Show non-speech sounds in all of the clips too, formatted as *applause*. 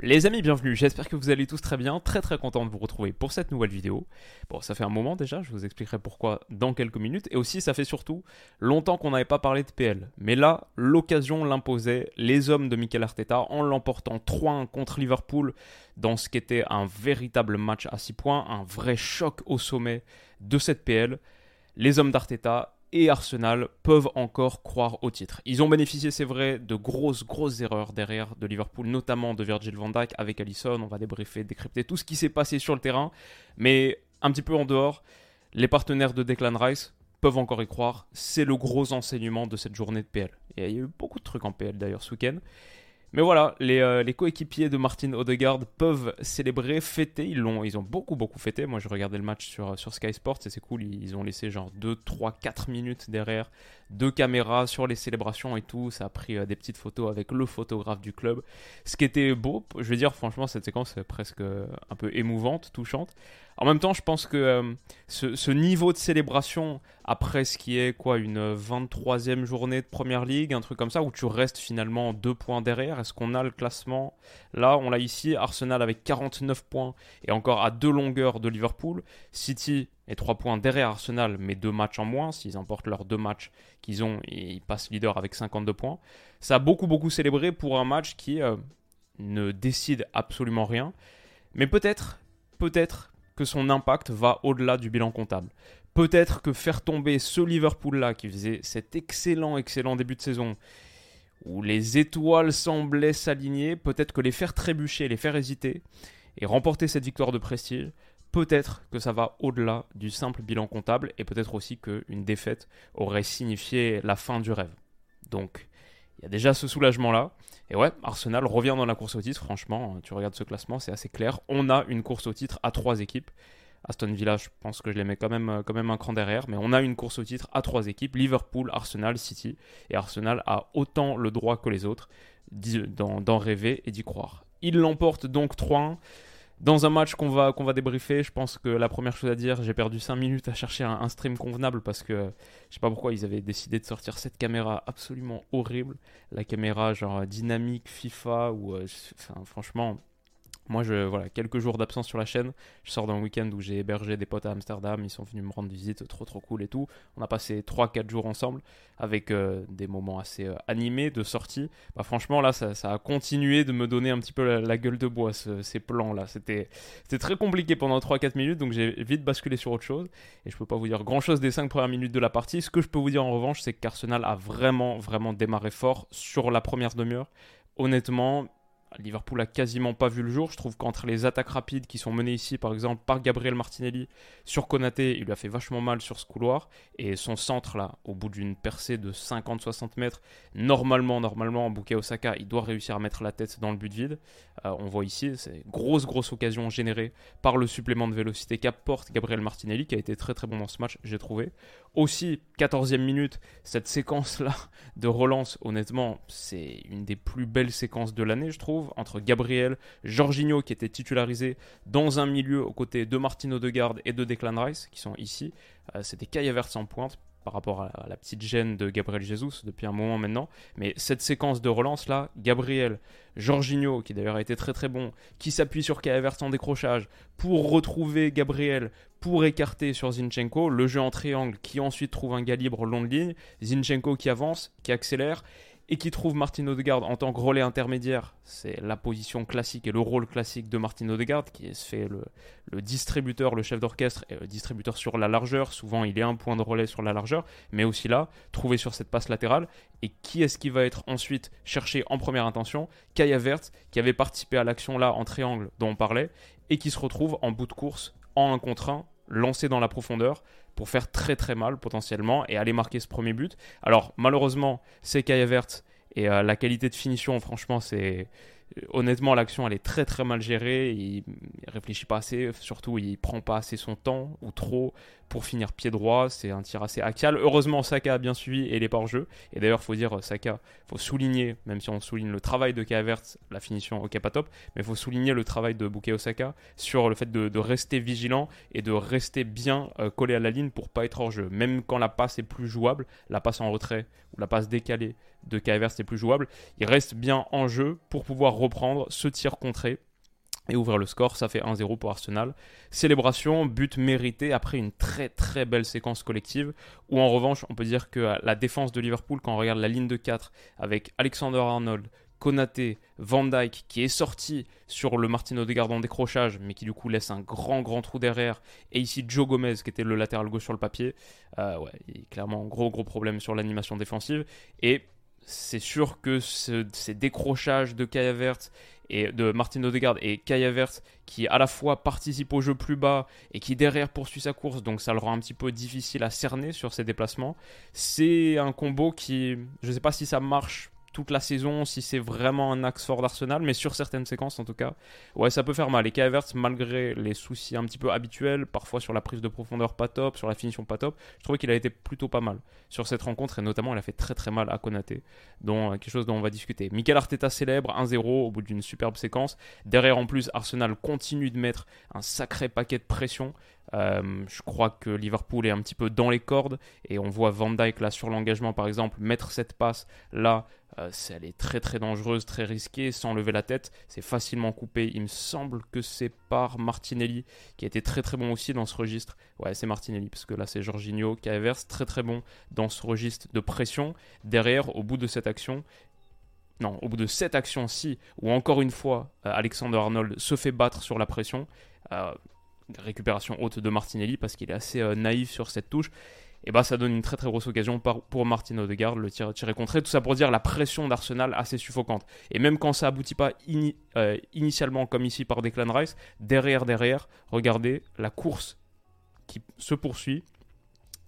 Les amis, bienvenue. J'espère que vous allez tous très bien. Très très content de vous retrouver pour cette nouvelle vidéo. Bon, ça fait un moment déjà, je vous expliquerai pourquoi dans quelques minutes. Et aussi, ça fait surtout longtemps qu'on n'avait pas parlé de PL. Mais là, l'occasion l'imposait. Les hommes de Mikel Arteta, en l'emportant 3-1 contre Liverpool, dans ce qui était un véritable match à 6 points, un vrai choc au sommet de cette PL. Les hommes d'Arteta et Arsenal peuvent encore croire au titre. Ils ont bénéficié, c'est vrai, de grosses, grosses erreurs derrière de Liverpool, notamment de Virgil van Dijk avec Allison. On va débriefer, décrypter tout ce qui s'est passé sur le terrain. Mais un petit peu en dehors, les partenaires de Declan Rice peuvent encore y croire. C'est le gros enseignement de cette journée de PL. Et il y a eu beaucoup de trucs en PL d'ailleurs ce week-end. Mais voilà, euh, les, coéquipiers de Martin Odegaard peuvent célébrer, fêter. Ils, l'ont, ont beaucoup, beaucoup fêté. Moi, je regardais le match sur, sur Sky Sports et c'est cool. Ils ont laissé genre 2, 3, 4 minutes derrière, deux caméras sur les célébrations et tout. Ça a pris euh, des petites photos avec le photographe du club. Ce qui était beau, je veux dire, franchement, cette séquence est presque un peu émouvante, touchante. En même temps, je pense que euh, ce, niveau de célébration, après ce qui est quoi, une 23e journée de Première Ligue, un truc comme ça, où tu restes finalement deux points derrière, est-ce qu'on a le classement? Là, on l'a ici, Arsenal avec 49 points et encore à deux longueurs de Liverpool. City est trois points derrière Arsenal, mais deux matchs en moins. S'ils emportent leurs deux matchs qu'ils ont, ils passent leader avec 52 points. Ça a beaucoup, beaucoup célébré pour un match qui euh, ne décide absolument rien. Mais peut-être, peut-être que son impact va au-delà du bilan comptable. Peut-être que faire tomber ce Liverpool-là qui faisait cet excellent, excellent début de saison, où les étoiles semblaient s'aligner, peut-être que les faire trébucher, les faire hésiter, et remporter cette victoire de prestige, peut-être que ça va au-delà du simple bilan comptable, et peut-être aussi qu'une défaite aurait signifié la fin du rêve. Donc, il y a déjà ce soulagement-là. Et ouais, Arsenal revient dans la course au titre. Franchement, tu regardes ce classement, c'est assez clair. On a une course au titre à trois équipes. Aston Villa, je pense que je les mets quand même, quand même un cran derrière. Mais on a une course au titre à trois équipes Liverpool, Arsenal, City. Et Arsenal a autant le droit que les autres d'en rêver et d'y croire. Il l'emporte donc 3-1. Dans un match qu'on va, qu'on va débriefer, je pense que la première chose à dire, j'ai perdu 5 minutes à chercher un, stream convenable parce que je sais pas pourquoi ils avaient décidé de sortir cette caméra absolument horrible. La caméra genre dynamique FIFA ou euh, franchement moi, je, voilà, quelques jours d'absence sur la chaîne. Je sors d'un week-end où j'ai hébergé des potes à Amsterdam. Ils sont venus me rendre visite, trop trop cool et tout. On a passé 3-4 jours ensemble avec euh, des moments assez euh, animés de sortie. Bah, franchement, là, ça, a continué de me donner un petit peu la, gueule de bois, ces plans-là. C'était très compliqué pendant 3-4 minutes, donc j'ai vite basculé sur autre chose. Et je peux pas vous dire grand-chose des 5 premières minutes de la partie. Ce que je peux vous dire en revanche, c'est qu'Arsenal a vraiment, vraiment démarré fort sur la première demi-heure. Honnêtement, Liverpool a quasiment pas vu le jour. Je trouve qu'entre les attaques rapides qui sont menées ici, par exemple, par Gabriel Martinelli sur Konaté, il lui a fait vachement mal sur ce couloir. Et son centre, là, au bout d'une percée de 50-60 mètres, normalement, normalement, en bouquet Osaka, il doit réussir à mettre la tête dans le but vide. Euh, on voit ici, c'est grosse, grosse occasion générée par le supplément de vélocité qu'apporte Gabriel Martinelli, qui a été très, très bon dans ce match, j'ai trouvé. Aussi, 14e minute, cette séquence-là de relance, honnêtement, c'est une des plus belles séquences de l'année, je trouve entre Gabriel, Jorginho qui était titularisé dans un milieu aux côtés de Martino Odegaard et de Declan Rice qui sont ici. Euh, C'était Kai Havertz en pointe par rapport à la petite gêne de Gabriel Jesus depuis un moment maintenant. Mais cette séquence de relance là, Gabriel, Jorginho, qui d'ailleurs a été très très bon, qui s'appuie sur Kai Havertz en décrochage pour retrouver Gabriel, pour écarter sur Zinchenko, le jeu en triangle qui ensuite trouve un gars libre long de ligne, Zinchenko qui avance, qui accélère, et qui trouve Martin Odegaard en tant que relais intermédiaire. C'est la position classique et le rôle classique de Martin Odegaard, qui se fait le, distributeur, le chef d'orchestre, et le distributeur sur la largeur. Souvent, il est un point de relais sur la largeur, mais aussi là, trouvé sur cette passe latérale. Et qui est-ce qui va être ensuite cherché en première intention? Kaya Vert, qui avait participé à l'action là en triangle dont on parlait, et qui se retrouve en bout de course en un contre 1 lancé dans la profondeur pour faire très très mal potentiellement et aller marquer ce premier but. Alors malheureusement, c'est Kai Et la qualité de finition, franchement, c'est honnêtement, l'action elle est très très mal gérée. Il, réfléchit pas assez, surtout il prend pas assez son temps ou trop pour finir pied droit. C'est un tir assez axial. Heureusement, Saka a bien suivi et il est pas hors jeu. Et d'ailleurs, faut dire Saka, faut souligner, même si on souligne le travail de Kavert, la finition, ok pas top, mais faut souligner le travail de Bukayo Osaka sur le fait de, rester vigilant et de rester bien euh, collé à la ligne pour pas être hors jeu. Même quand la passe est plus jouable, la passe en retrait ou la passe décalée de Kavert est plus jouable, il reste bien en jeu pour pouvoir reprendre ce tir contré et ouvrir le score. Ça fait 1-0 pour Arsenal. Célébration, but mérité après une très très belle séquence collective. Ou en revanche, on peut dire que la défense de Liverpool, quand on regarde la ligne de 4 avec Alexander Arnold, Konaté, Van Dyke qui est sorti sur le Martin Odegaard en décrochage, mais qui du coup laisse un grand grand trou derrière. Et ici Joe Gomez qui était le latéral gauche sur le papier. Euh, ouais, il y a clairement gros gros problème sur l'animation défensive. Et c'est sûr que ces décrochages de Kai Havertz et de Martin Odegaard et Kai Havertz qui à la fois participe au jeu plus bas et qui derrière poursuit sa course, donc ça le rend un petit peu difficile à cerner sur ses déplacements. C'est un combo qui, je ne sais pas si ça marche toute la saison, si c'est vraiment un axe fort d'Arsenal, mais sur certaines séquences en tout cas, ouais, ça peut faire mal. Et Kai malgré les soucis un petit peu habituels, parfois sur la prise de profondeur pas top, sur la finition pas top, je trouvais qu'il a été plutôt pas mal sur cette rencontre et notamment il a fait très très mal à Konaté, dont euh, quelque chose dont on va discuter. Mikel Arteta célèbre 1-0 au bout d'une superbe séquence. Derrière en plus, Arsenal continue de mettre un sacré paquet de pression. Euh, je crois que Liverpool est un petit peu dans les cordes et on voit Van Dijk là sur l'engagement par exemple mettre cette passe là euh, elle est très très dangereuse, très risquée, sans lever la tête. C'est facilement coupé. Il me semble que c'est par Martinelli, qui a été très très bon aussi dans ce registre. Ouais, c'est Martinelli, parce que là c'est Jorginho, qui Evers, très très bon dans ce registre de pression. Derrière, au bout de cette action, non, au bout de cette action-ci, où encore une fois, euh, Alexander Arnold se fait battre sur la pression, euh, récupération haute de Martinelli, parce qu'il est assez naïf sur cette touche, et bah ça donne une très très grosse occasion pour Martin Odegaard, le tir tiré contré. Tout ça pour dire la pression d'Arsenal assez suffocante. Et même quand ça aboutit pas euh, initialement comme ici par Declan Rice, derrière, derrière, regardez la course qui se poursuit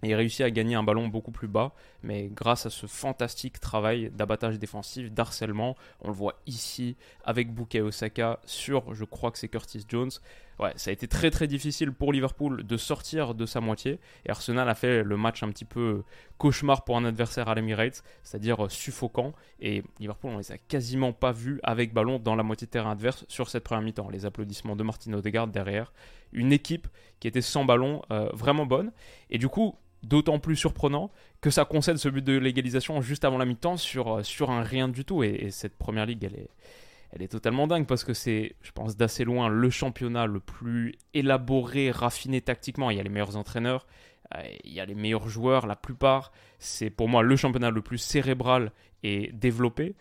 et réussit à gagner un ballon beaucoup plus bas, mais grâce à ce fantastique travail d'abattage défensif, d'harcèlement, on le voit ici avec Bukayo Osaka sur, je crois que c'est Curtis Jones. Ouais, ça a été très très difficile pour Liverpool de sortir de sa moitié, et Arsenal a fait le match un petit peu cauchemar pour un adversaire à l'Emirates, c'est-à-dire suffocant, et Liverpool on les a quasiment pas vus avec ballon dans la moitié de terrain adverse sur cette première mi-temps. Les applaudissements de Martin Odegaard derrière, une équipe qui était sans ballon, euh, vraiment bonne, et du coup d'autant plus surprenant que ça concède ce but de légalisation juste avant la mi-temps sur, euh, sur un rien du tout. Et, cette première ligue, elle est, elle est totalement dingue parce que c'est, je pense, d'assez loin le championnat le plus élaboré, raffiné tactiquement. Il y a les meilleurs entraîneurs, euh, il y a les meilleurs joueurs, la plupart. C'est pour moi le championnat le plus cérébral et développé.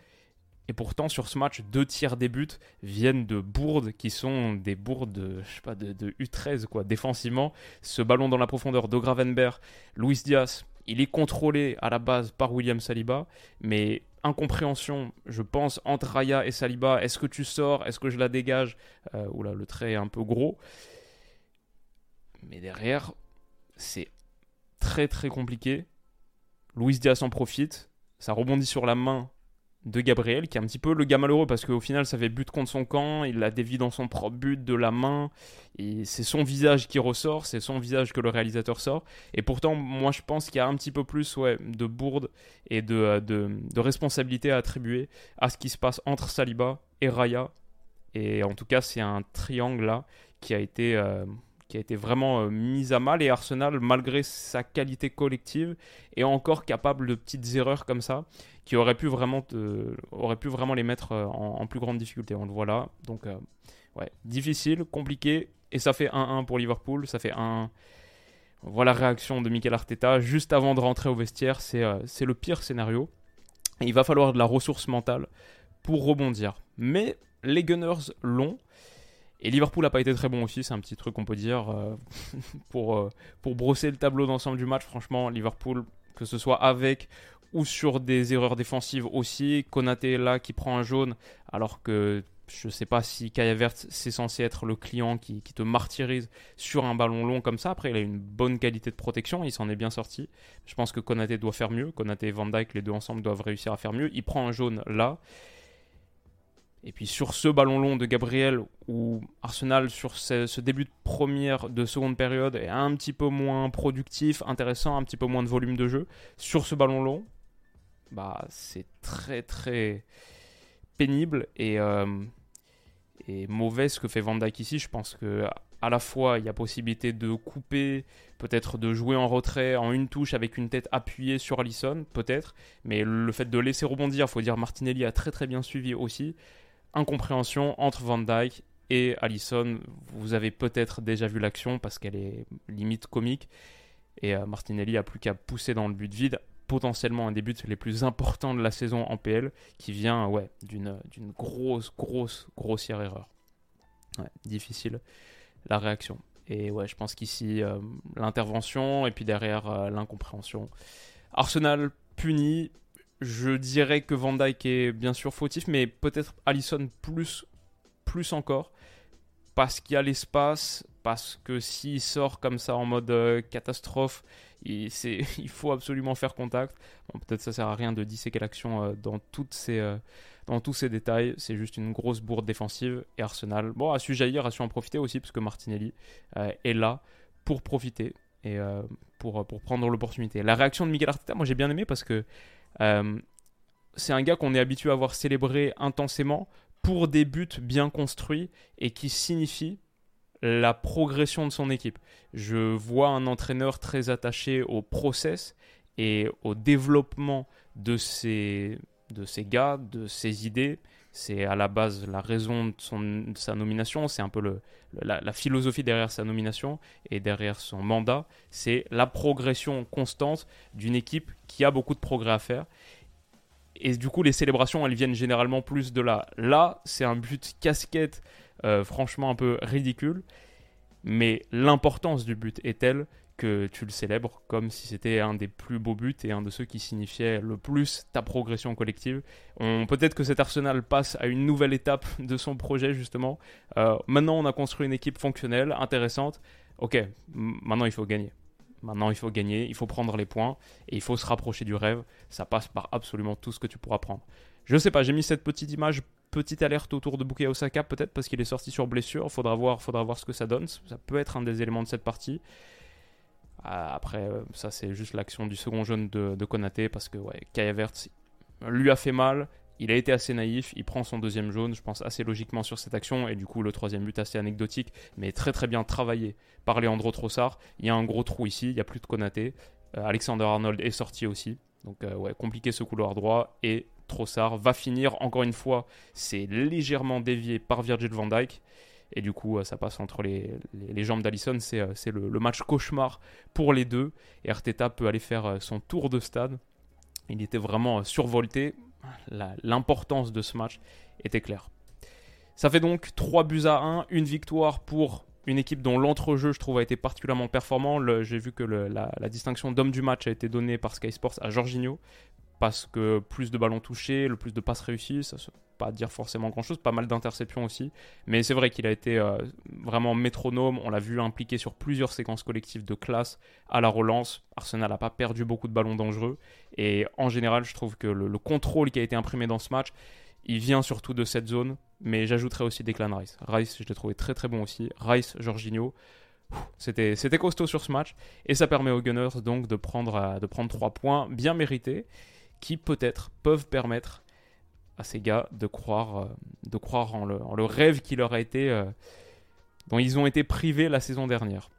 Et pourtant, sur ce match, deux tiers des buts viennent de bourdes qui sont des bourdes, je sais pas, de, U13, quoi, défensivement. Ce ballon dans la profondeur de Gravenberg, Luis Diaz, il est contrôlé à la base par William Saliba, mais incompréhension, je pense, entre Raya et Saliba. Est-ce que tu sors? Est-ce que je la dégage? Euh, Oula, le trait est un peu gros. Mais derrière, c'est très très compliqué. Luis Diaz en profite. Ça rebondit sur la main de Gabriel, qui est un petit peu le gars malheureux parce qu'au final ça fait but contre son camp, il la dévie dans son propre but de la main, et c'est son visage qui ressort, c'est son visage que le réalisateur sort. Et pourtant, moi je pense qu'il y a un petit peu plus ouais, de bourde et de, euh, de, responsabilité à attribuer à ce qui se passe entre Saliba et Raya. Et en tout cas, c'est un triangle là qui a été. Euh, qui a été vraiment euh, mise à mal et Arsenal, malgré sa qualité collective, est encore capable de petites erreurs comme ça qui auraient pu vraiment, aurait pu vraiment les mettre euh, en, plus grande difficulté. On le voit là. Donc, euh, ouais, difficile, compliqué et ça fait 1-1 pour Liverpool. Ça fait 1. Voilà la réaction de Mikel Arteta juste avant de rentrer au vestiaire. C'est le pire scénario. il va falloir de la ressource mentale pour rebondir. Mais les Gunners l'ont. Et Liverpool n'a pas été très bon aussi, c'est un petit truc qu'on peut dire. Euh, *laughs* pour, euh, pour brosser le tableau d'ensemble du match, franchement, Liverpool, que ce soit avec ou sur des erreurs défensives aussi. Konaté là qui prend un jaune alors que je ne sais pas si Kai Havertz c'est censé être le client qui, te martyrise sur un ballon long comme ça. Après, il a une bonne qualité de protection, il s'en est bien sorti. Je pense que Konaté doit faire mieux. Konaté et Van Dijk, les deux ensemble, doivent réussir à faire mieux. Il prend un jaune là. Et puis sur ce ballon long de Gabriel, où Arsenal, sur ce, début de première, de seconde période, est un petit peu moins productif, intéressant, un petit peu moins de volume de jeu, sur ce ballon long, bah c'est très très pénible et, euh, et mauvais ce que fait Van ici. Je pense que à la fois il y a possibilité de couper, peut-être de jouer en retrait en une touche avec une tête appuyée sur Allison, peut-être, mais le fait de laisser rebondir, faut dire Martinelli a très très bien suivi aussi incompréhension entre Van Dyke et Allison. Vous avez peut-être déjà vu l'action parce qu'elle est limite comique. Et euh, Martinelli a plus qu'à pousser dans le but vide. Potentiellement un des buts les plus importants de la saison en PL qui vient ouais, d'une, grosse, grosse, grossière erreur. difficile la réaction. Et ouais, je pense qu'ici, euh, l'intervention et puis derrière euh, l'incompréhension. Arsenal puni, je dirais que Van Dyke est bien sûr fautif, mais peut-être Allison plus, plus encore. Parce qu'il y a l'espace, parce que s'il sort comme ça en mode euh, catastrophe, il, *laughs* faut absolument faire contact. peut-être ça sert à rien de disséquer l'action euh, dans, toutes ces, euh, dans tous ces détails. C'est juste une grosse bourde défensive. Et Arsenal bon, a su jaillir, a su en profiter aussi, parce que Martinelli est là pour profiter et pour, pour prendre l'opportunité. La réaction de Miguel Arteta, moi j'ai bien aimé parce que c'est un gars qu'on est habitué à voir célébrer intensément pour des buts bien construits et qui signifient la progression de son équipe. Je vois un entraîneur très attaché au process et au développement de ses, de ses gars, de ses idées. C'est à la base la raison de, son, sa nomination, c'est un peu le, la, la, philosophie derrière sa nomination et derrière son mandat. C'est la progression constante d'une équipe qui a beaucoup de progrès à faire. Et du coup, les célébrations, elles viennent généralement plus de là. Là, c'est un but casquette, euh, franchement un peu ridicule. Mais l'importance du but est telle que tu le célèbres comme si c'était un des plus beaux buts et un de ceux qui signifiait le plus ta progression collective. Peut-être que cet Arsenal passe à une nouvelle étape de son projet justement. Euh, maintenant on a construit une équipe fonctionnelle, intéressante. Ok, maintenant il faut gagner. Maintenant il faut gagner, il faut prendre les points et il faut se rapprocher du rêve. Ça passe par absolument tout ce que tu pourras prendre. Je sais pas, j'ai mis cette petite image petite alerte autour de Bukayo Osaka, peut-être parce qu'il est sorti sur blessure. Faudra voir, faudra voir ce que ça donne. Ça peut être un des éléments de cette partie. Ah, après, euh, ça c'est juste l'action du second jaune de, de Konaté parce que ouais, lui a fait mal. Il a été assez naïf, il prend son deuxième jaune, je pense assez logiquement sur cette action, et du coup le troisième but assez anecdotique, mais très très bien travaillé par Leandro Trossard. Il y a un gros trou ici, il n'y a plus de Konaté. Euh, Alexander Arnold est sorti aussi, donc euh, ouais, compliqué ce couloir droit, et Trossard va finir, encore une fois, c'est légèrement dévié par Virgil van Dijk, et du coup, euh, ça passe entre les, jambes d'Alisson. C'est euh, le, le, match cauchemar pour les deux. Et Arteta peut aller faire euh, son tour de stade. Il était vraiment survolté. L'importance de ce match était claire. Ça fait donc 3 buts à 1, une victoire pour une équipe dont l'entrejeu, je trouve, a été particulièrement performant. J'ai vu que la, distinction d'homme du match a été donnée par Sky Sports à Jorginho, parce que plus de ballons touchés, le plus de passes réussies, ça se pas dire forcément grand chose, pas mal d'interceptions aussi, mais c'est vrai qu'il a été euh, vraiment métronome, on l'a vu impliqué sur plusieurs séquences collectives de classe à la relance, Arsenal n'a pas perdu beaucoup de ballons dangereux, et en général je trouve que le, contrôle qui a été imprimé dans ce match, il vient surtout de cette zone, mais j'ajouterais aussi Declan Rice. Rice, je l'ai trouvé très très bon aussi, Rice, Jorginho, c'était, costaud sur ce match, et ça permet aux Gunners donc de prendre, euh, de prendre 3 points bien mérités, qui peut-être peuvent permettre à ces gars de croire, euh, de croire en, le, rêve qui leur été, euh, dont ils ont été privés la saison dernière.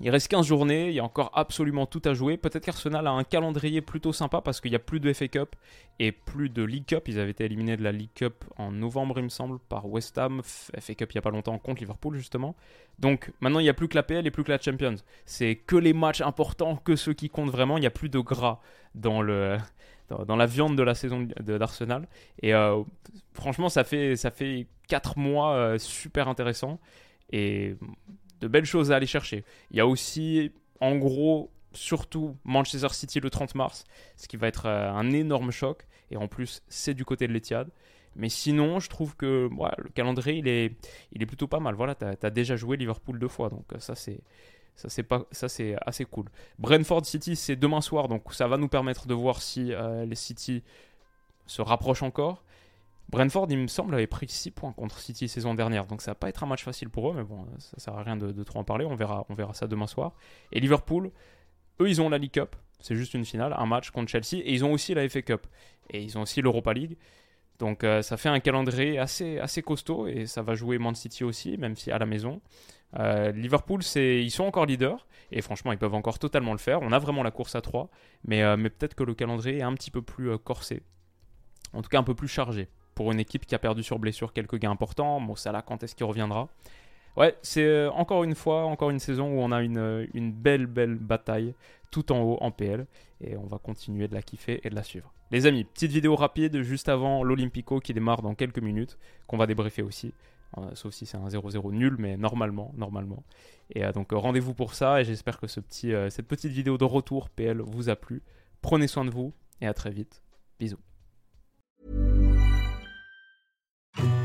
Il reste 15 journées, il y a encore absolument tout à jouer. Peut-être qu'Arsenal a un calendrier plutôt sympa parce qu'il n'y a plus de FA Cup et plus de League Cup. Ils avaient été éliminés de la League Cup en novembre, il me semble, par West Ham. FA Cup il n'y a pas longtemps contre Liverpool, justement. Donc maintenant, il n'y a plus que la PL et plus que la Champions. C'est que les matchs importants, que ceux qui comptent vraiment. Il n'y a plus de gras *laughs* dans la viande de la saison d'Arsenal. Et euh, franchement, ça fait, ça fait 4 mois euh, super intéressants et de belles choses à aller chercher. Il y a aussi, en gros, surtout Manchester City le 30 mars, ce qui va être euh, un énorme choc. Et en plus, c'est du côté de l'Etihad. Mais sinon, je trouve que le calendrier, il est, il est plutôt pas mal. Voilà, tu as, déjà joué Liverpool deux fois, donc euh, ça, c'est. Ça c'est, assez cool. Brentford City, c'est demain soir, donc ça va nous permettre de voir si euh, les City se rapprochent encore. Brentford, il me semble, avait pris 6 points contre City saison dernière, donc ça va pas être un match facile pour eux, mais bon, ça sert à rien de, trop en parler, on verra, ça demain soir. Et Liverpool, eux, ils ont la League Cup, c'est juste une finale, un match contre Chelsea, et ils ont aussi la FA Cup, et ils ont aussi l'Europa League. Donc euh, ça fait un calendrier assez, costaud et ça va jouer Man City aussi, même si à la maison. Euh, Liverpool, ils sont encore leaders et franchement, ils peuvent encore totalement le faire. On a vraiment la course à 3, mais, euh, mais peut-être que le calendrier est un petit peu plus corsé. En tout cas, un peu plus chargé pour une équipe qui a perdu sur blessure quelques gains importants. Bon, quand est-ce qu'il reviendra? Ouais, c'est encore une fois, encore une saison où on a une, une belle, belle bataille tout en haut en PL et on va continuer de la kiffer et de la suivre. Les amis, petite vidéo rapide juste avant l'Olympico qui démarre dans quelques minutes, qu'on va débriefer aussi. Euh, sauf si c'est un 0-0 nul, mais normalement, normalement. Et euh, donc euh, rendez-vous pour ça, et j'espère que ce petit, cette petite vidéo de retour PL vous a plu. Prenez soin de vous, et à très vite. Bisous.